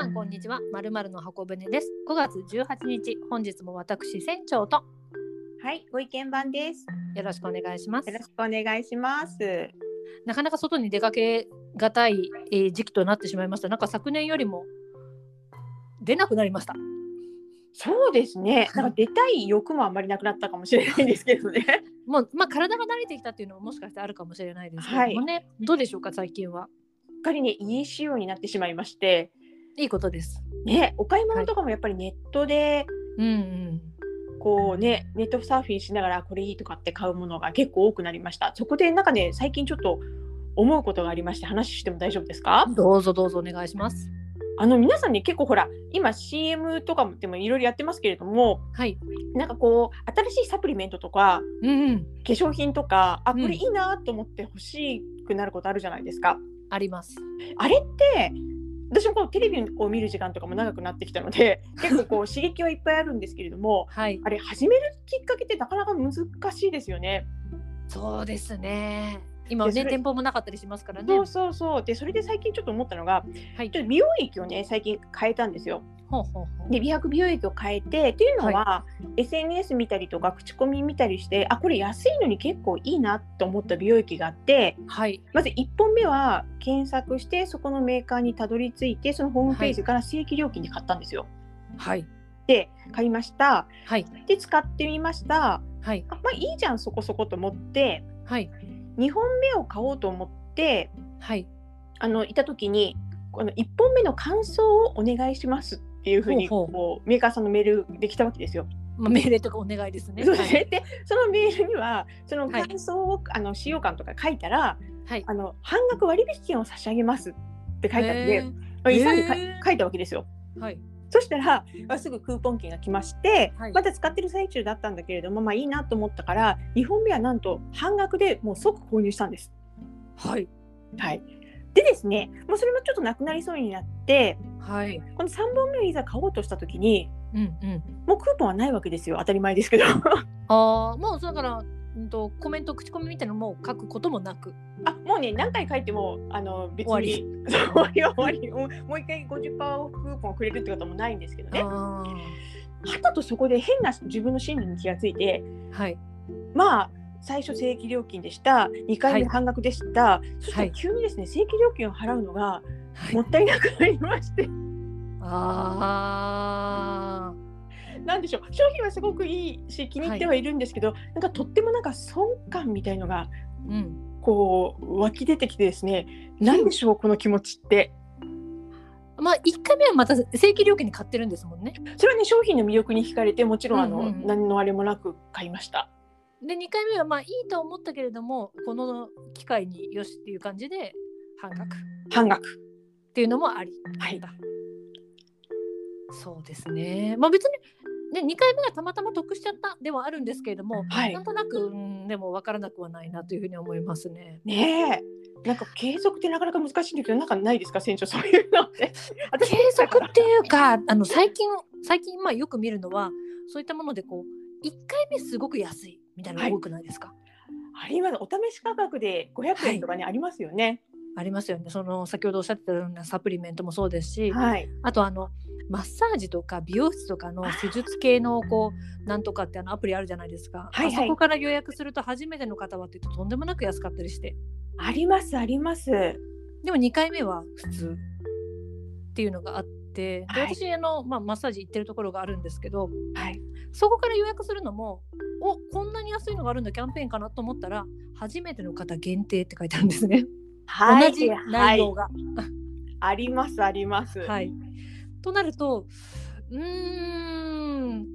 さんこんにちは。まるまるの箱舟です。5月18日、本日も私船長とはい、ご意見番です。よろしくお願いしますよ。ろしくお願いします。なかなか外に出かけがたい、えー時期となってしまいました。なんか昨年よりも出なくなりました。そうですね。なんか出たい欲もあんまりなくなったかもしれないんですけどね。もうまあ体が慣れてきたっていうのももしかしてあるかもしれないですけどもね。どうでしょうか最近は。すっかりね、家仕様になってしまいまして、いいことです。ね、お買い物とかもやっぱりネットで、うんうん。こうね、ネットサーフィンしながらこれいいとかって買うものが結構多くなりました。そこでなんかね、最近ちょっと思うことがありまして話しても大丈夫ですか？どうぞどうぞお願いします。あの皆さんね結構ほら今 CM とかもでもいろいろやってますけれどもはい。なんかこう新しいサプリメントとかうんうん。化粧品とかあうんこれいいなと思って欲しくなることあるじゃないですか。あります。あれって私もこうテレビを見る時間とかも長くなってきたので結構こう刺激はいっぱいあるんですけれどもはい。あれ始めるきっかけってなかなか難しいですよね。そうですね。今ね店舗もなかったりしますからねそう。そうそうでそれで最近ちょっと思ったのがはいち。ょっと美容液をね最近変えたんですよ。ほうほうほう。で美白美容液を変えてっていうのは、SNS 見たりとか口コミ見たりしてあこれ安いのに結構いいなと思った美容液があってはい。まず1本目は検索してそこのメーカーにたどり着いてそのホームページから正規料金で買ったんですよ。はい。で買いましたはい。で使ってみましたはい。あまあいいじゃんそこそこと思ってはい。2本目を買おうと思ってはい。あのいた時にこの1本目の感想をお願いしますっていうふうにこうメーカーさんのメールできたわけですよ。まあ、命令とかお願いですね。そうはい。でそのメールにはそのはい感想を、あの使用感とか書いたらはい。あの半額割引券を差し上げますって書いてあって、へまいでかへー書いたわけですよ。ーはい。そしたら、まあ、すぐクーポン券が来まして、はいまだ使ってる最中だったんだけれどもまあいいなと思ったから2本目はなんと半額でもう即購入したんです。はい。はい、でですねもうそれもちょっとなくなりそうになってはい。この3本目をいざ買おうとした時にうんうん。もうクーポンはないわけですよ当たり前ですけど。ああ、もうだから、うんとコメント口コミみたいなのも書くこともなく。あもうね何回書いてもあの別終に終わりは 終わりもうもう一回50%オフクーポンをくれるってこともないんですけどね。あはたとそこで変な自分の心理に気がついてあ。はい。まあ最初正規料金でした2回目はい半額でした、そしたはいら急にですね正規料金を払うのがはいも。ったいなくなりまして、あなんでしょう商品はすごくいいし気に入ってはいるんですけど、なんかとってもなんか損感みたいのがあ。うん。こう湧き出てきてですねなんでしょうこの気持ちって。まあ、一回目はまた正規料金に買ってるんですもんね。それはね商品の魅力に惹かれてもちろんあの、うんうんうん何のあれもなく買いました。で、二回目はまあいいと思ったけれども、この機会によしっていう感じで半額っ半額。ていうのもあり。はい。そうですね。まあ別に、ね、2回目がたまたま得しちゃったではあるんですけれども、はいなんとなく、うん、でも分からなくはないなというふうに思いますね。ねえ。なんか継続ってなかなか難しいんだけどなんかないですか船長そういうのって。私継続っていうか、あの最近、最近まあよく見るのは、そういったものでこう、1回目すごく安いみたいなのが多くないですか、ありますお試し価格で500円とかね、ありますよね。ありますよね。その先ほどおっしゃってたようなサプリメントもそうですし、はい。あとあのマッサージとか美容室とかの施術系のこうなんとかってあのアプリあるじゃないですか、はいはいあそこから予約すると初めての方はって言うととんでもなく安かったりしてありますあります。でも2回目は普通っていうのがあってではい私あの、まあ、マッサージ行ってるところがあるんですけどはい。そこから予約するのもおこんなに安いのがあるんだキャンペーンかなと思ったら初めての方限定って書いてあるんですね、はい。同じ内容が。ありますあります。はい、となるとうーん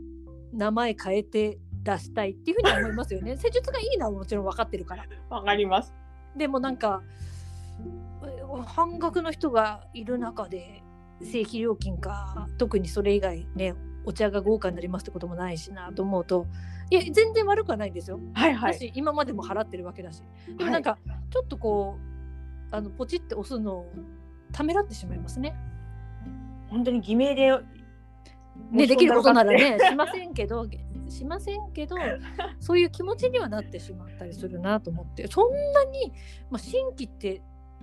名前変えて出したいっていうふうには思いますよね。施術がいいのはもちろん分かってるから。わかります。でもなんかえ半額の人がいる中で正規料金か特にそれ以外ねお茶が豪華になりますってこともないしなと思うといや全然悪くはないんですよ。はいはい。今までも払ってるわけだしでもなんかちょっとこうあのポチって押すのをためらってしまいますね。本当に偽名で。ね、できることならねしませんけど しませんけどそういう気持ちにはなってしまったりするなと思ってそんなに、まあ、新規って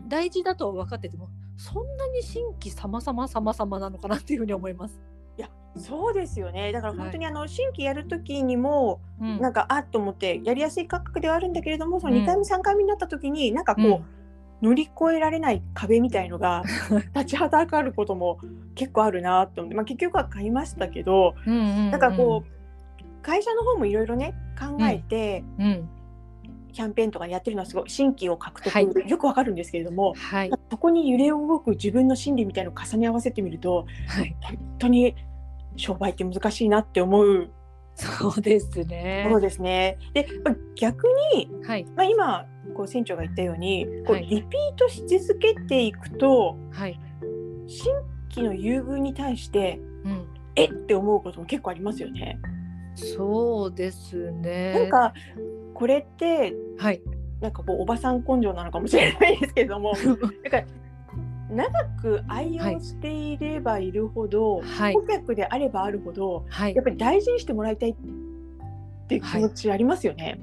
大事だとは分かっててもそんなに新規様々様々なのかなっていうふうに思います。いやそうですよねだから本当にあの新規やる時にも、うんなんかあっと思ってやりやすい価格ではあるんだけれどもそのうん2回目、3回目になった時になんかこう、乗り越えられない壁みたいのが 立ちはだかることも結構あるなと思って、まあ、結局は買いましたけど、うんうんうん。なんかこう会社の方もいろいろね考えて、う、うん、キャンペーンとかやってるのはすごい新規を獲得、はい。よくわかるんですけれどもはい。そこに揺れ動く自分の心理みたいのを重ね合わせてみるとはい。本当に商売って難しいなって思うそうですとねころですね。で、まあ、逆に、はい。まあ、今こう船長が言ったようにこうはいリピートし続けていくとはい。新規の優遇に対してうん。えって思うことも結構ありますよね。そうですね。なんかこれってはい。なんかこうおばさん根性なのかもしれないですけれども なんか長く愛用していればいるほど、はい。顧客であればあるほどはい。やっぱり大事にしてもらいたいって気持ちありますよね。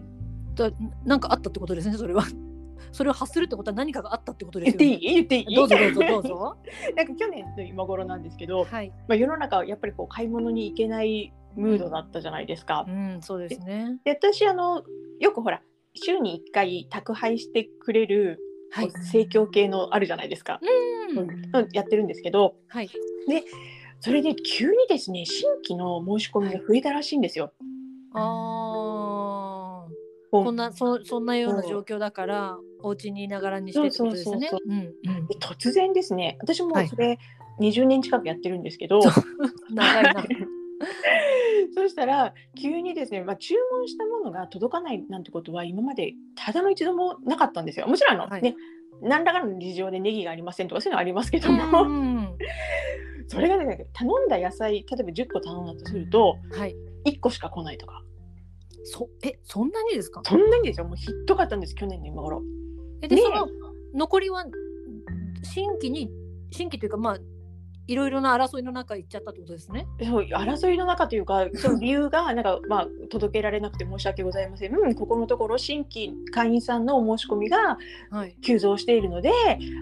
だなんかあったってことですねそれは。それを発するってことは何かがあったってことですよね。言っていい？言っていい？どうぞどうぞどうぞ。なんか去年の今頃なんですけど、はい。まあ、世の中はやっぱりこう買い物に行けないムードだったじゃないですか。うんそうですね。で私あのよくほら週に1回宅配してくれる、生協系のあるじゃないですか、うん。うん。やってるんですけどはい。それで急にですね新規の申し込みが増えたらしいんですよ。あー。こうこんなそそんなような状況だからお家にいながらにしてってことですね。突然ですね。私もはい。それ20年近くやってるんですけど、長いな。そしたら急にですね、まあ、注文したものが届かないなんてことは今までただの一度もなかったんですよ。もちろんあの、はい。ね何らかの事情でネギがありませんとかそういうのはありますけどうも、ん それがね頼んだ野菜例えば10個頼んだとするとはい。1個しか来ないとかそえそんなにですか？そんなにですよ。もうひどかったんです去年の今頃。ねえ。えでその残りは新規に新規というかまあいろいろな争いの中行っちゃったってことですね。そう争いの中というかその理由がなんか、まあ、届けられなくて申し訳ございません、うん、ここのところ新規会員さんのお申し込みがはい。急増しているので、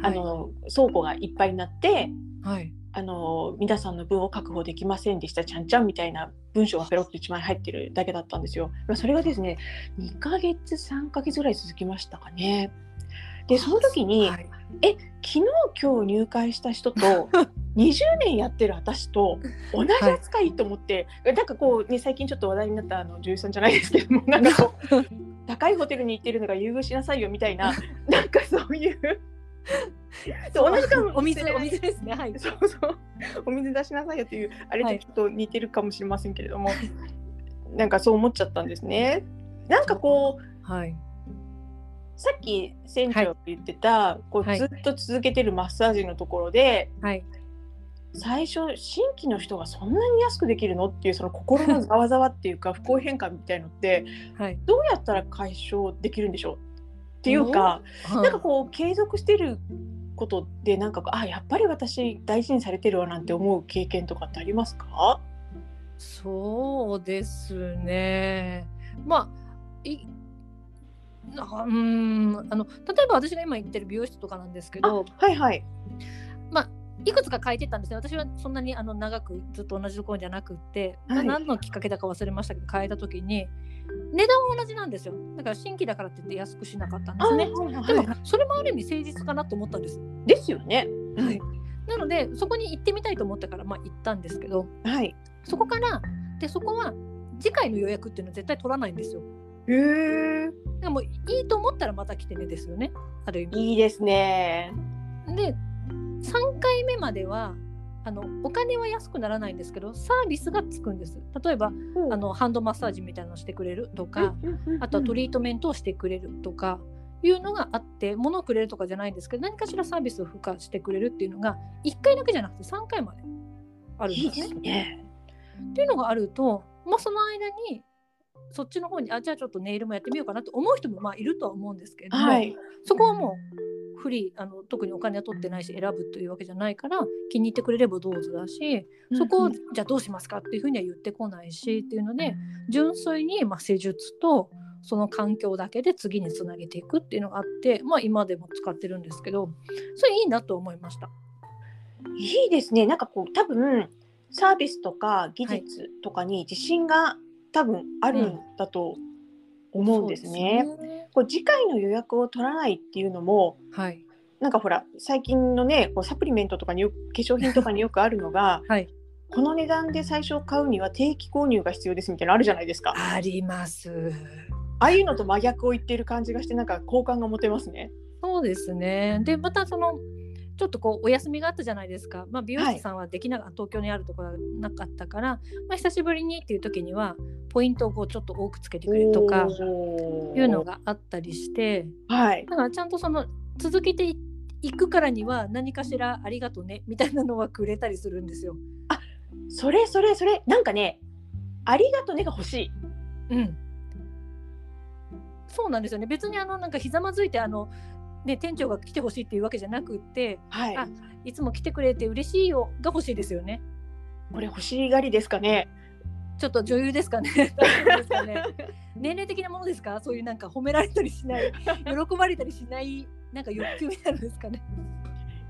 あの倉庫がいっぱいになってはいあの皆さんの分を確保できませんでしたちゃんちゃんみたいな文章がペロッと1枚入ってるだけだったんですよ。まあそれがですね2ヶ月3ヶ月ぐらい続きましたかね。でその時に、はい昨日今日入会した人と 20年やってる私と同じ扱いと思って、なんかこうね最近ちょっと話題になったあの女優さんじゃないですけどもなんかこう 高いホテルに行ってるのが優遇しなさいよみたいななんかそういう そう同じかも。お水お水ですね。はい。そうそう。お水出しなさいよっていうあれはい。とちょっと似てるかもしれませんけれども、なんかそう思っちゃったんですね。なんかこうはい。さっき船長が言ってた、こうはい。ずっと続けてるマッサージのところで、はい。最初新規の人がそんなに安くできるのっていうその心のざわざわっていうか不公平感みたいのってはい。どうやったら解消できるんでしょう？っていうか、ななんかこう継続してることでなんかあやっぱり私大事にされてるわなんて思う経験とかってありますか？そうですね。まあいあうーんあの例えば私が今行ってる美容室とかなんですけどはいはい。いくつか変えてったんですね私はそんなにあの長くずっと同じところじゃなくって、はいな何のきっかけだか忘れましたけど変えた時に値段は同じなんですよだから新規だからって言って安くしなかったんですね。でもそれもある意味誠実かなと思ったんです。ですよね。はい、なのでそこに行ってみたいと思ったからまあ行ったんですけどはい。そこからでそこは次回の予約っていうのは絶対取らないんですよ。へえ。でもいいと思ったらまた来てねですよねある意味。いいですね。で3回目まではあのお金は安くならないんですけどサービスがつくんです。例えばあのハンドマッサージみたいなのをしてくれるとか、あとはトリートメントをしてくれるとかいうのがあって物をくれるとかじゃないんですけど何かしらサービスを付加してくれるっていうのが1回だけじゃなくて3回まであるんいいですね。ですね。っていうのがあると、まあ、その間にそっちの方にあじゃあちょっとネイルもやってみようかなと思う人もまあいるとは思うんですけれども、はい。そこはもうフリーあの特にお金は取ってないし選ぶというわけじゃないから気に入ってくれればどうぞだしそこをじゃあどうしますかっていうふうには言ってこないしっていうので純粋にまあ施術とその環境だけで次につなげていくっていうのがあって、まあ、今でも使ってるんですけどそれいいなと思いました。いいですね。なんかこう多分サービスとか技術とかに自信が多分あるんだと思うんですね。すねこう次回の予約を取らないっていうのもはい、なんかほら最近のねこうサプリメントとかによく化粧品とかによくあるのが はい、この値段で最初買うには定期購入が必要ですみたいなのあるじゃないですか。ああります。あいうのと真逆を言ってる感じがしてなんか好感が持てますね。そうですね。でまたそのちょっとこうお休みがあったじゃないですか。まあ、美容師さんはできなか東京にあるところがなかったから、まあ、久しぶりにっていう時にはポイントをこうちょっと多くつけてくれるとかいうのがあったりしてはい。だからちゃんとその続けていいくからには何かしらありがとうねみたいなのはくれたりするんですよ。それそれそれなんかねありがとねが欲しい。うん。そうなんですよね。別にあのなんかひざまずいてあのね店長が来てほしいっていうわけじゃなくって、はい。あいつも来てくれて嬉しいよが欲しいですよね。これ欲しがりですかね。ちょっと女優ですかね。ですかね。年齢的なものですか？そういうなんか褒められたりしない、喜ばれたりしないなんか欲求みたいなのですかね。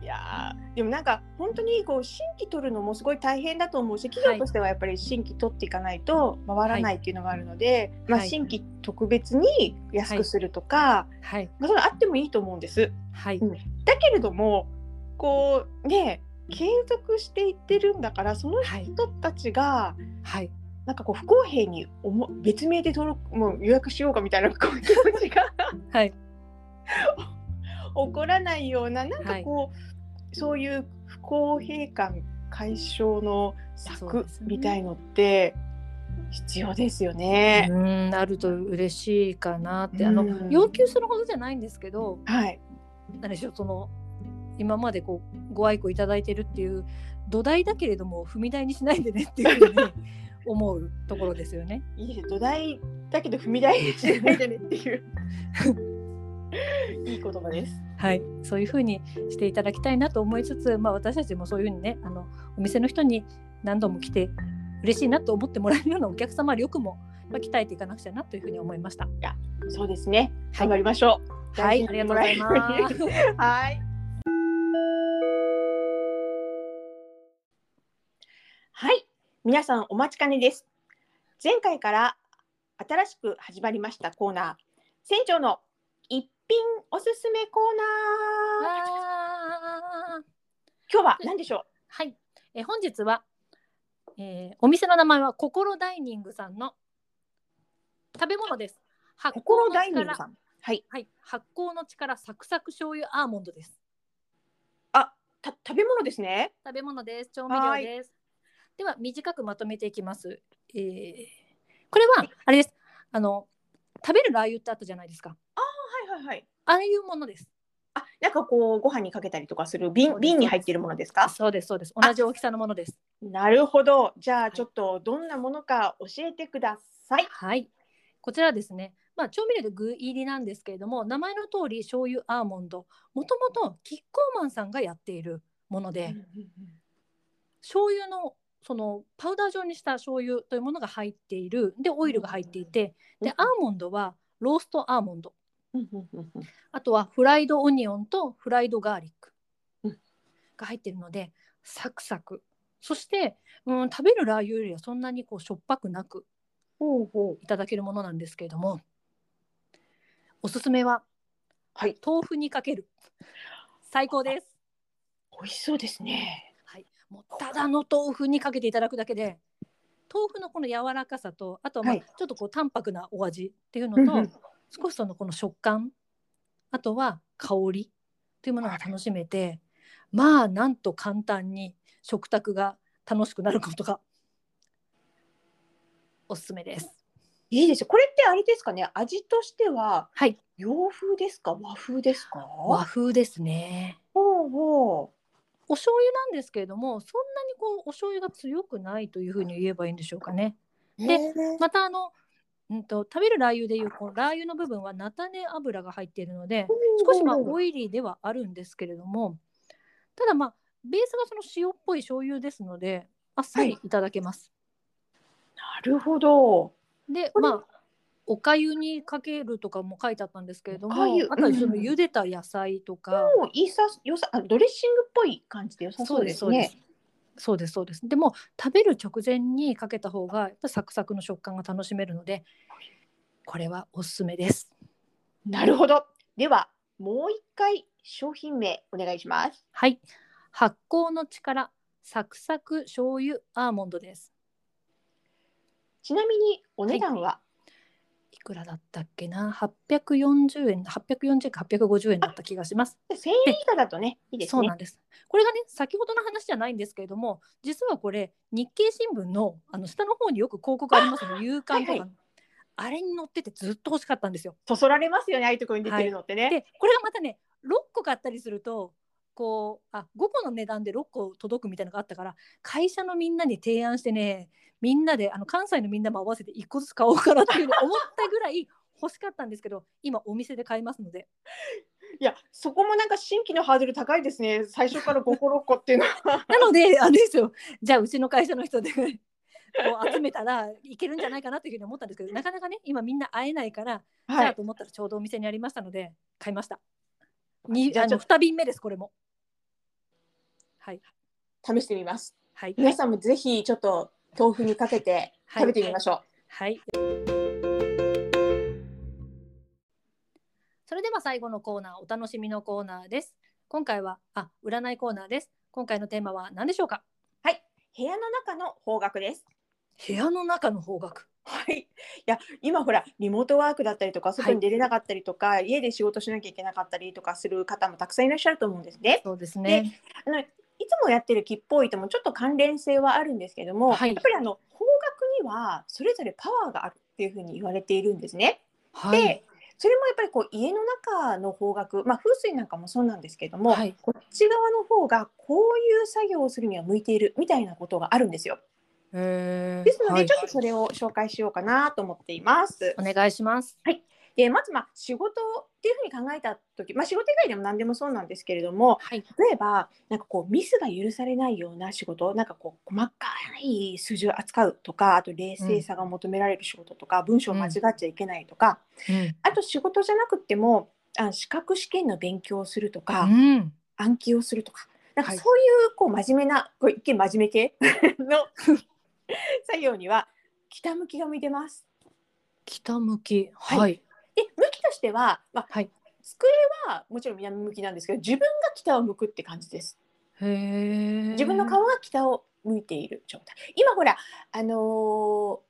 いやーでもなんか本当にこう新規取るのもすごい大変だと思うし企業としてはやっぱり新規取っていかないと回らないっていうのがあるので、まあ、はい。新規特別に安くするとか、はい。まあ、それあってもいいと思うんです。はい。うん。だけれどもこうね継続していってるんだからそのはい人たちがはい。なんかこう不公平に思別名で登録もう予約しようかみたいな こう気持ちがはい。起こらないようななんかこう、そういう不公平感解消の策みたいのって必要ですよね。うんあると嬉しいかなって。あのうん要求するほどじゃないんですけど、はい、何でしょうその今までこうご愛顧いただいてるっていう土台だけれども踏み台にしないでねっていうふうに 思うところですよね。いいです土台だけど踏み台にしないでねっていう いい言葉です。はい、そういうふうにしていただきたいなと思いつつ、まあ、私たちもそういうふうにねあのお店の人に何度も来て嬉しいなと思ってもらえるようなお客様力も、まあ、鍛えていかなくちゃなというふうに思いました。そうですね。はい頑張りましょう。はい、ありがとうございます。はい。はい、皆さんお待ちかねです。前回から新しく始まりましたコーナー、船長の一品おすすめコーナー。今日は何でしょはい、えー本日は、えーお店の名前は心ダイニングさんの食べ物です。心酵の力ダイニングさ、ん。はい。はい、発酵の力サクサク醤油アーモンドです。あ、た食べ物ですね。食べ物です。調味料です。では短くまとめていきます。えーこれはあれです。あの食べるラー油ってあったじゃないですか。はいはいはい。ああいうものです。あ、なんかこうご飯にかけたりとかする瓶瓶に入っているものですか？そうですそうです。同じ大きさのものです。なるほど。じゃあいちょっとどんなものか教えてください。はい。こちらですね。まあ調味料で具入りなんですけれども、名前の通り醤油アーモンド。もともとキッコーマンさんがやっているもので、醤油のそのパウダー状にした醤油というものが入っている。でオイルが入っていて、でアーモンドはローストアーモンド。あとはフライドオニオンとフライドガーリックうんが入っているのでサクサクそして、うん、食べるラー油よりはそんなにこうしょっぱくなく。いただけるものなんですけれどもおすすめははい。豆腐にかける最高です、美味しそうですね。はい、もうただの豆腐にかけていただくだけで豆腐のこの柔らかさとあとはまあはいちょっとこう淡白なお味っていううんのと、うん少しそのこの食感あとは香りというものが楽しめてまあなんと簡単に食卓が楽しくなることがおすすめです。いいですよ。これってあれですかね？味としてははい、洋風ですか？和風ですか？和風ですね。ほうほお醤油なんですけれども、そんなにこうお醤油が強くないというふうに言えばいいんでしょうかね。う。でまたあの、うんと食べるラー油でいうこのラー油の部分は菜種油が入っているので、少しまあオイリーではあるんですけれども、ただまあベースがその塩っぽい醤油ですので、あっさりい。ただけます。なるほど。でまあおかゆにかけるとかも書いてあったんですけれどもあとはそのうん。茹でた野菜とか、もういいさよさあドレッシングっぽい感じで良さそうですね。そうですそうです。でも食べる直前にかけた方がやっぱサクサクの食感が楽しめるのでこれはおすすめです。なるほど。ではもう一回商品名お願いします。はい。発酵の力サクサク醤油アーモンドです。ちなみにお値段は、いくらだったっけな？840円840円か850円だった気がします。1000円以下だとねいいですね。そうなん。です。これがね先ほどの話じゃないんですけれども実はこれ日経新聞のあの下の方によく広告ありますよね。夕刊とかの、はいあれに載っててずっと欲しかったんですよ。そそられますよねああいうところに出てるのってね。でこれがまたね6個買ったりするとこうあ5個の値段で6個届くみたいなのがあったから会社のみんなに提案してねみんなであの関西のみんなも合わせて1個ずつ買おうかなっていう思ったぐらい欲しかったんですけど今お店で買いますのでいやそこもなんか新規のハードル高いですね最初から5個6個っていうのは。なのであれですよじゃあうちの会社の人でこう集めたらいけるんじゃないかなというふうに思ったんですけどなかなかね今みんな会えないから、じゃはい。あと思ったらちょうどお店にありましたので買いました。にあのじゃあちょっ2瓶目ですこれも。はいと試してみます。はい皆さんもぜひちょっと豆腐にかけてはい食べてみましょう。はい。それでは最後のコーナー、お楽しみのコーナーです。今回は、あ、占いコーナーです。今回のテーマは何でしょうか？部屋の中の方角です。部屋の中の方角。はい。いや今ほらリモートワークだったりとか外に出れなかったりとか、家で仕事しなきゃいけなかったりとかする方もたくさんいらっしゃると思うんですね。そうですね。あのいつもやってる木っぽいともちょっと関連性はあるんですけども、はいやっぱりあの方角にはそれぞれパワーがあるっていうふうに言われているんですね。はいで。それもやっぱりこう家の中の方角、まあ、風水なんかもそうなんですけども、はいこっち側の方がこういう作業をするには向いているみたいなことがあるんですよ。えーですので、はいちょっとそれを紹介しようかなと思っています。お願いします。でまずまあ仕事っていうふうに考えた時、まあ、仕事以外でも何でもそうなんですけれどもはい。例えばなんかこうミスが許されないような仕事なんかこう細かい数字を扱うとかあと冷静さが求められる仕事とか、文章を間違っちゃいけないとか、うん。あと仕事じゃなくってもあ資格試験の勉強をするとか、うん。暗記をするとかなんかはいそういうこう真面目なこう一見真面目系 の 作業には北向きが向いてます。北向き。はいはい。で向きとしては、まあ、はい。机はもちろん南向きなんですけど自分が北を向くって感じです。へえ。自分の顔が北を向いている状態。今ほらあのー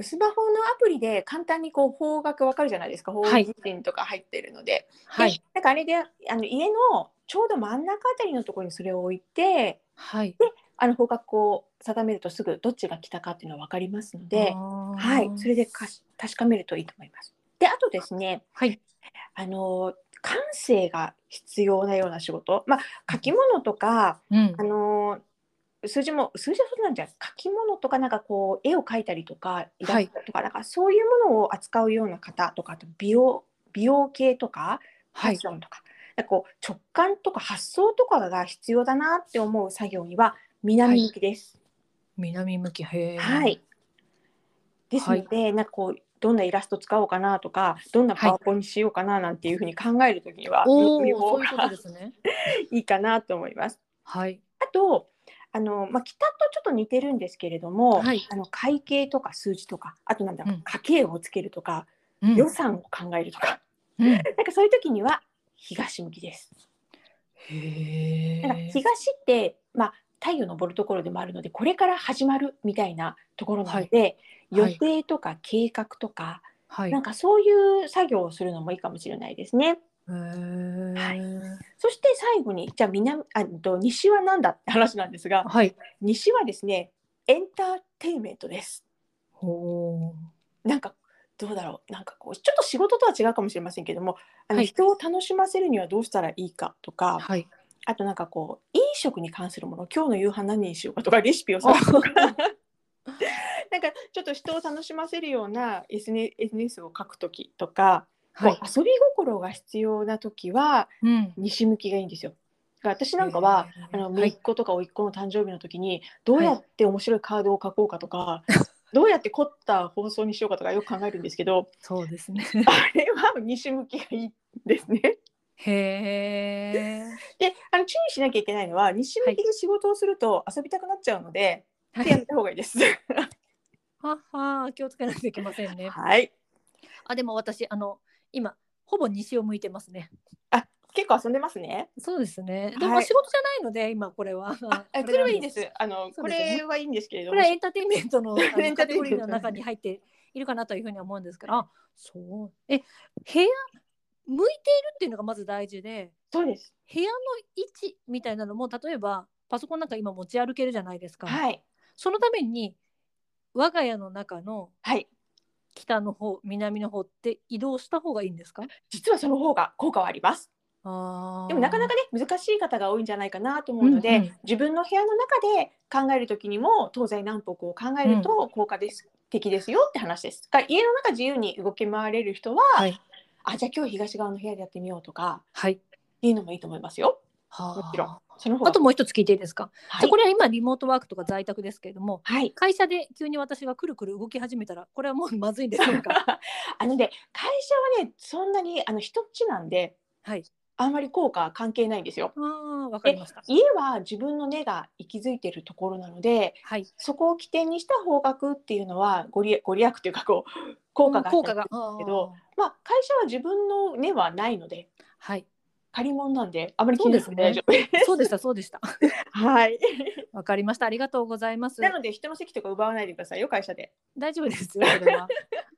スマホのアプリで簡単にこう方角わかるじゃないですか方はい位地点とか入ってるので、はいで。なんかあれであの家のちょうど真ん中あたりのところにそれを置いてはい。あの方角を定めるとすぐどっちが北かっていうのは分かりますので、はい、それでかし確かめるといいと思います。であとですねはい。あの感性が必要なような仕事、まあ、書き物とかうんあ。の数字も数字はそうなんじゃない書き物とかなんかこう絵を描いたりとかイラストとか,、なんかそういうものを扱うような方とかあと美容美容系とかファはいッシ。ョンとか,、なんかこう直感とか発想とかが必要だなって思う作業には南向きです。南向き。へえ。はい。ですので、なんかこうどんなイラスト使おうかなとかどんなパワポにしようかななんていうふうに考えるときには、おお、右方そういうことが。いいかなと思います。はい。あとあの、まあ、北とちょっと似てるんですけれども、はいあの会計とか数字とかあとなんだろう、うん家計をつけるとか、うん予算を考えるとかうん なんかそういう時には東向きです。へなんかえ。東って、まあ、太陽昇るところでもあるのでこれから始まるみたいなところなので、はい予定とか計画とか、はい。なんかそういう作業をするのもいいかもしれないですね。へえ。そして最後にじゃあ南あと西は何だって話なんですがはい。西はですねエンターテインメントです。なんかどうだろうなんかこうちょっと仕事とは違うかもしれませんけどもあの、はい人を楽しませるにはどうしたらいいかとかー。はい。あとなんかこう飲食に関するもの今日の夕飯何にしようかとかレシピを探すとか なんかちょっと人を楽しませるような SNS を書く時とか、はい。遊び心が必要な時はうん。西向きがいいんですよ。だから私なんかはへーあのはい姪っ子とか甥っ子の誕生日の時にどうやって面白いカードを書こうかとか、どうやって凝った放送にしようかとかよく考えるんですけどそうですね。あれは西向きがいいですね。へえ。であの注意しなきゃいけないのは西向きで仕事をすると遊びたくなっちゃうので、はい。やめた方がいいです。はは気をつけないといけませんね。はいあでも私あの今ほぼ西を向いてますね。結構遊んでますね。そうですね。でも、はい仕事じゃないので今これは。あ、あそれはいいで。す。あの、これはいいんですけれども。これはエンターテインメントの エンターテインメントの中に入っているかなというふうには思うんですけど、あそう。え、部屋向いているっていうのがまず大事で、そうです。部屋の位置みたいなのも例えばパソコンなんか今持ち歩けるじゃないですか。はい。そのために我が家の中のはい。北の方、南の方って移動した方がいいんですか？実はその方が効果はあります。あーでもなかなかね、難しい方が多いんじゃないかなと思うので、うんうん自分の部屋の中で考えるときにも東西南北を考えると効果です、的ですよって話です。が家の中自由に動き回れる人は、はいあじゃあ今日東側の部屋でやってみようとかはい。いうのもいいと思いますよ。ももちろん。そのあともう一つ聞いていいですか？はいじゃあこれは今リモートワークとか在宅ですけれども、はい。会社で急に私がくるくる動き始めたらこれはもうまずいんでしょうか？あのね、会社はね、そんなにあの一っちなんで、はい。あんまり効果関係ないんですよ。ああわかりました。家は自分の根が息づいているところなので、はい。そこを起点にした方角っていうのはご利ご利益というかこう効果があったり効果が。けどまあ会社は自分の根はないのではい。借り物なんであまり気になくて大丈夫です。そうでしたそうでした。はい。わかりました。ありがとうございます。なので人の席とか奪わないでくださいよ会社で。大丈夫ですよ。それは。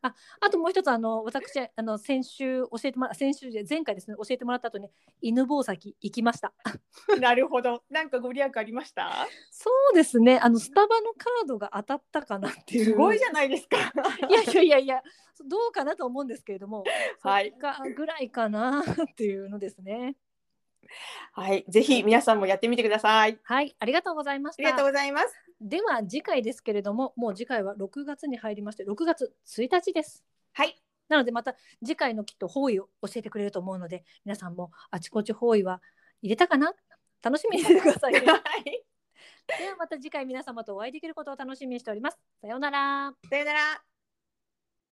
あ、あともう一つあの私あの先週教えてもら先週で前回ですね教えてもらった後に犬吠埼行きました。なるほど。なんかご利益ありました？そうですね。あのスタバのカードが当たったかなっていう。すごいじゃないですか。いやいやいやいや、どうかなと思うんですけれども、はいそっかぐらいかなっていうのですね。はい。ぜひ皆さんもやってみてください。はい、ありがとうございましありがとうた。ございます。では次回ですけれども、もう次回は6月に入りまして、6月1日です。はい。なのでまた次回のきっと方位を教えてくれると思うので、皆さんもあちこち方位は入れたかな？楽しみにしててくださいね。はい。ではまた次回皆様とお会いできることを楽しみにしております。さようなら。さよなら。